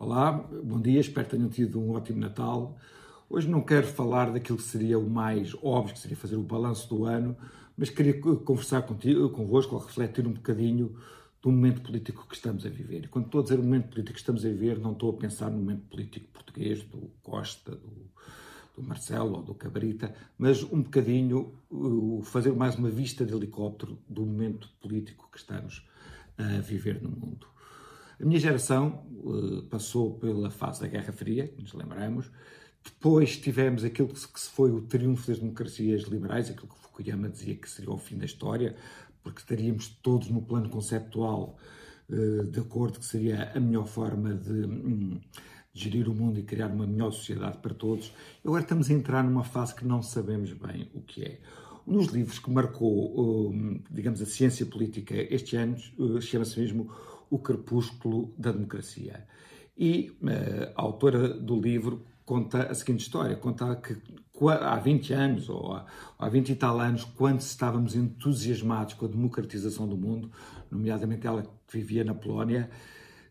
Olá, bom dia, espero que tenham tido um ótimo Natal. Hoje não quero falar daquilo que seria o mais óbvio, que seria fazer o balanço do ano, mas queria conversar contigo, convosco, ou refletir um bocadinho do momento político que estamos a viver. E quando estou a dizer o momento político que estamos a viver, não estou a pensar no momento político português, do Costa, do, do Marcelo ou do Cabrita, mas um bocadinho uh, fazer mais uma vista de helicóptero do momento político que estamos a viver no mundo. A minha geração uh, passou pela fase da Guerra Fria, nos lembramos. Depois tivemos aquilo que se foi o triunfo das democracias liberais, aquilo que Fukuyama dizia que seria o fim da história, porque estaríamos todos no plano conceptual uh, de acordo que seria a melhor forma de, um, de gerir o mundo e criar uma melhor sociedade para todos. Agora estamos a entrar numa fase que não sabemos bem o que é. Um dos livros que marcou, um, digamos, a ciência política este ano uh, chama-se mesmo o Crepúsculo da Democracia. E uh, a autora do livro conta a seguinte história: conta que há 20 anos, ou há, há 20 e tal anos, quando estávamos entusiasmados com a democratização do mundo, nomeadamente ela que vivia na Polónia,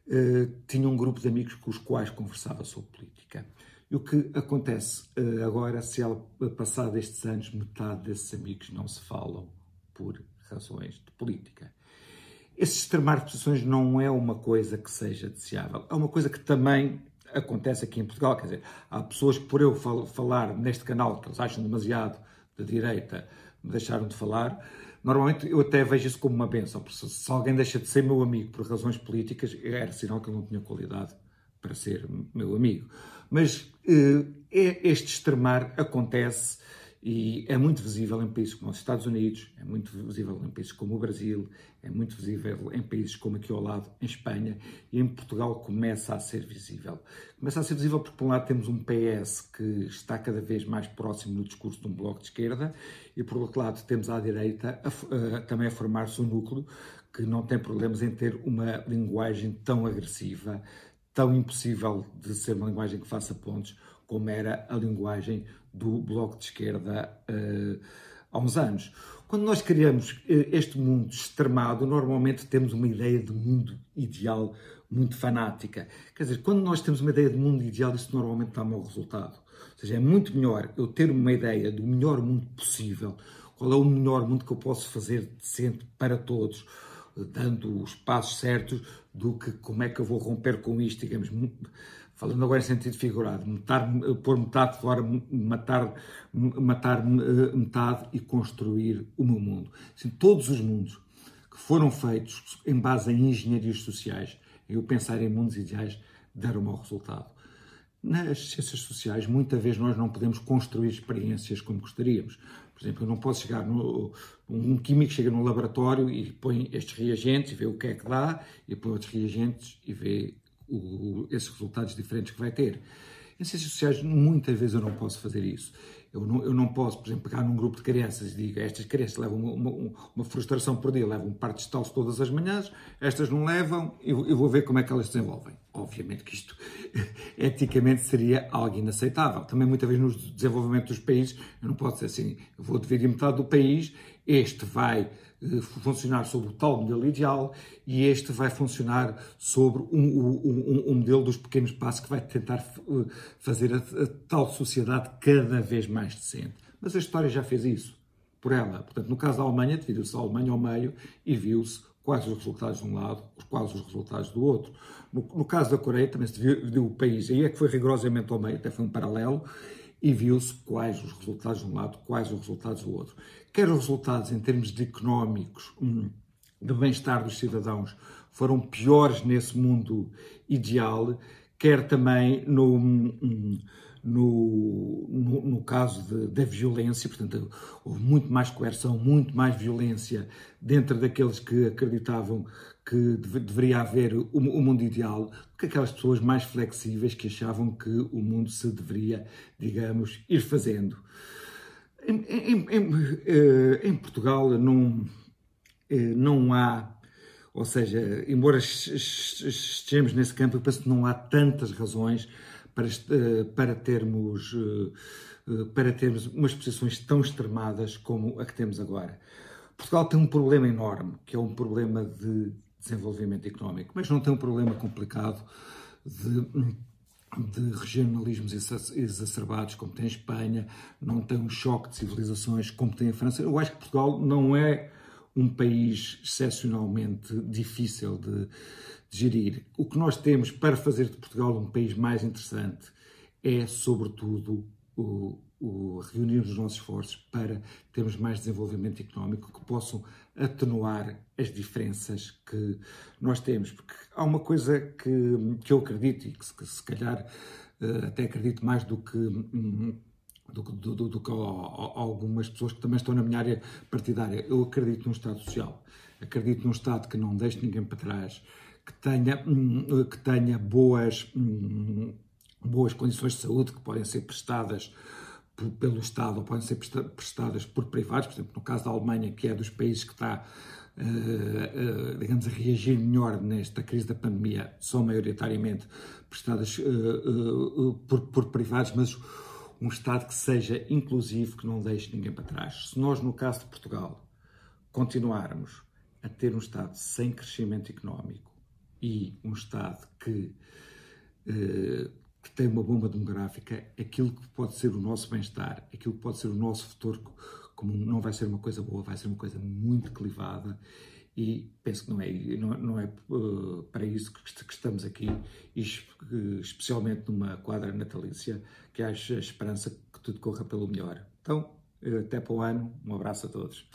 uh, tinha um grupo de amigos com os quais conversava sobre política. E o que acontece uh, agora, se ela, passado estes anos, metade desses amigos não se falam por razões de política. Esse extremar de posições não é uma coisa que seja desejável. É uma coisa que também acontece aqui em Portugal. Quer dizer, há pessoas que, por eu falar neste canal, que eles acham demasiado de direita, me deixaram de falar. Normalmente eu até vejo isso como uma benção, se alguém deixa de ser meu amigo por razões políticas, era sinal que ele não tinha qualidade para ser meu amigo. Mas eh, este extremar acontece e é muito visível em países como os Estados Unidos, é muito visível em países como o Brasil, é muito visível em países como aqui ao lado, em Espanha, e em Portugal começa a ser visível. Começa a ser visível porque, por um lado, temos um PS que está cada vez mais próximo no discurso de um bloco de esquerda, e, por outro lado, temos à direita a, a, também a formar-se um núcleo que não tem problemas em ter uma linguagem tão agressiva, tão impossível de ser uma linguagem que faça pontos, como era a linguagem do Bloco de Esquerda uh, há uns anos. Quando nós criamos uh, este mundo extremado, normalmente temos uma ideia de mundo ideal muito fanática. Quer dizer, quando nós temos uma ideia de mundo ideal, isso normalmente dá mau resultado. Ou seja, é muito melhor eu ter uma ideia do melhor mundo possível, qual é o melhor mundo que eu posso fazer decente para todos, dando os passos certos, do que como é que eu vou romper com isto, digamos, falando agora em sentido figurado, matar, pôr metade fora, matar, matar eh, metade e construir o meu mundo. Assim, todos os mundos que foram feitos em base em engenharias sociais, eu pensar em mundos ideais, deram mau resultado. Nas ciências sociais, muitas vezes nós não podemos construir experiências como gostaríamos. Por exemplo, eu não posso chegar no. Um químico chega num laboratório e põe estes reagentes e vê o que é que dá, e põe outros reagentes e vê o, esses resultados diferentes que vai ter. Em ciências sociais, muitas vezes eu não posso fazer isso. Eu não, eu não posso, por exemplo, pegar num grupo de crianças e dizer estas crianças levam uma, uma, uma frustração por dia, levam par de estalos todas as manhãs, estas não levam, eu, eu vou ver como é que elas se desenvolvem. Obviamente que isto eticamente seria algo inaceitável. Também muitas vezes no desenvolvimento dos países, eu não posso dizer assim, eu vou dividir metade do país, este vai funcionar sobre o tal modelo ideal e este vai funcionar sobre um, um, um, modelo dos pequenos passos que vai tentar eh, fazer a, a, tal sociedade cada vez mais decente. Mas a história já fez isso por ela. Portanto, no caso da Alemanha, dividiu-se a Alemanha ao meio e viu-se quais os resultados de um lado, quais os resultados do outro. No, no caso da Coreia, também se viu o país, aí é que foi rigorosamente ao meio, até foi um paralelo, e viu-se quais os resultados de um lado, quais os resultados do outro. Quer os resultados em termos de económicos, hum, de bem-estar dos cidadãos, foram piores nesse mundo ideal, quer também no, hum, no, no, no caso da violência, portanto, houve muito mais coerção, muito mais violência dentro daqueles que acreditavam que deveria haver o, o, mundo ideal do que aquelas pessoas mais flexíveis que achavam que o mundo se deveria, digamos, ir fazendo. Em, em, em, eh, em Portugal não, eh, não há, ou seja, embora estejamos nesse campo, eu penso que não há tantas razões para, eh, para termos para termos umas posições tão extremadas como a que temos agora. Portugal tem um problema enorme, que é um problema de desenvolvimento económico, mas não tem um problema complicado de de regionalismos exacerbados, como tem a Espanha, não tem um choque de civilizações como tem a França. Eu acho que Portugal não é um país excepcionalmente difícil de, de gerir. O que nós temos para fazer de Portugal um país mais interessante é, sobretudo, o, o reunir os nossos esforços para termos mais desenvolvimento económico que possam atenuar as diferenças que nós temos. Porque há uma coisa que, que eu acredito e que, que se calhar eh, até acredito mais do que. Do, do, do, do que algumas pessoas que também estão na minha área partidária. Eu acredito num Estado social. Acredito num Estado que não deixe ninguém para trás, que tenha, hum, que tenha boas, hum, boas condições de saúde que podem ser prestadas pelo Estado ou podem ser prestadas por privados, por exemplo, no caso da Alemanha, que é dos países que está, uh, uh, digamos, a reagir melhor nesta crise da pandemia, são maioritariamente prestadas uh, por, por, privados, mas um Estado que seja inclusivo, que não deixe ninguém para trás. Se nós, no caso de Portugal, continuarmos a ter um Estado sem crescimento económico e um Estado que que tem uma bomba demográfica, aquilo que pode ser o nosso bem-estar, aquilo que pode ser o nosso futuro como não vai ser uma coisa boa, vai ser uma coisa muito clivada e penso que não é, não, não é uh, para isso que, que, estamos aqui, e especialmente numa quadra natalícia, que haja esperança que tudo corra pelo melhor. Então, até para o ano, um abraço a todos.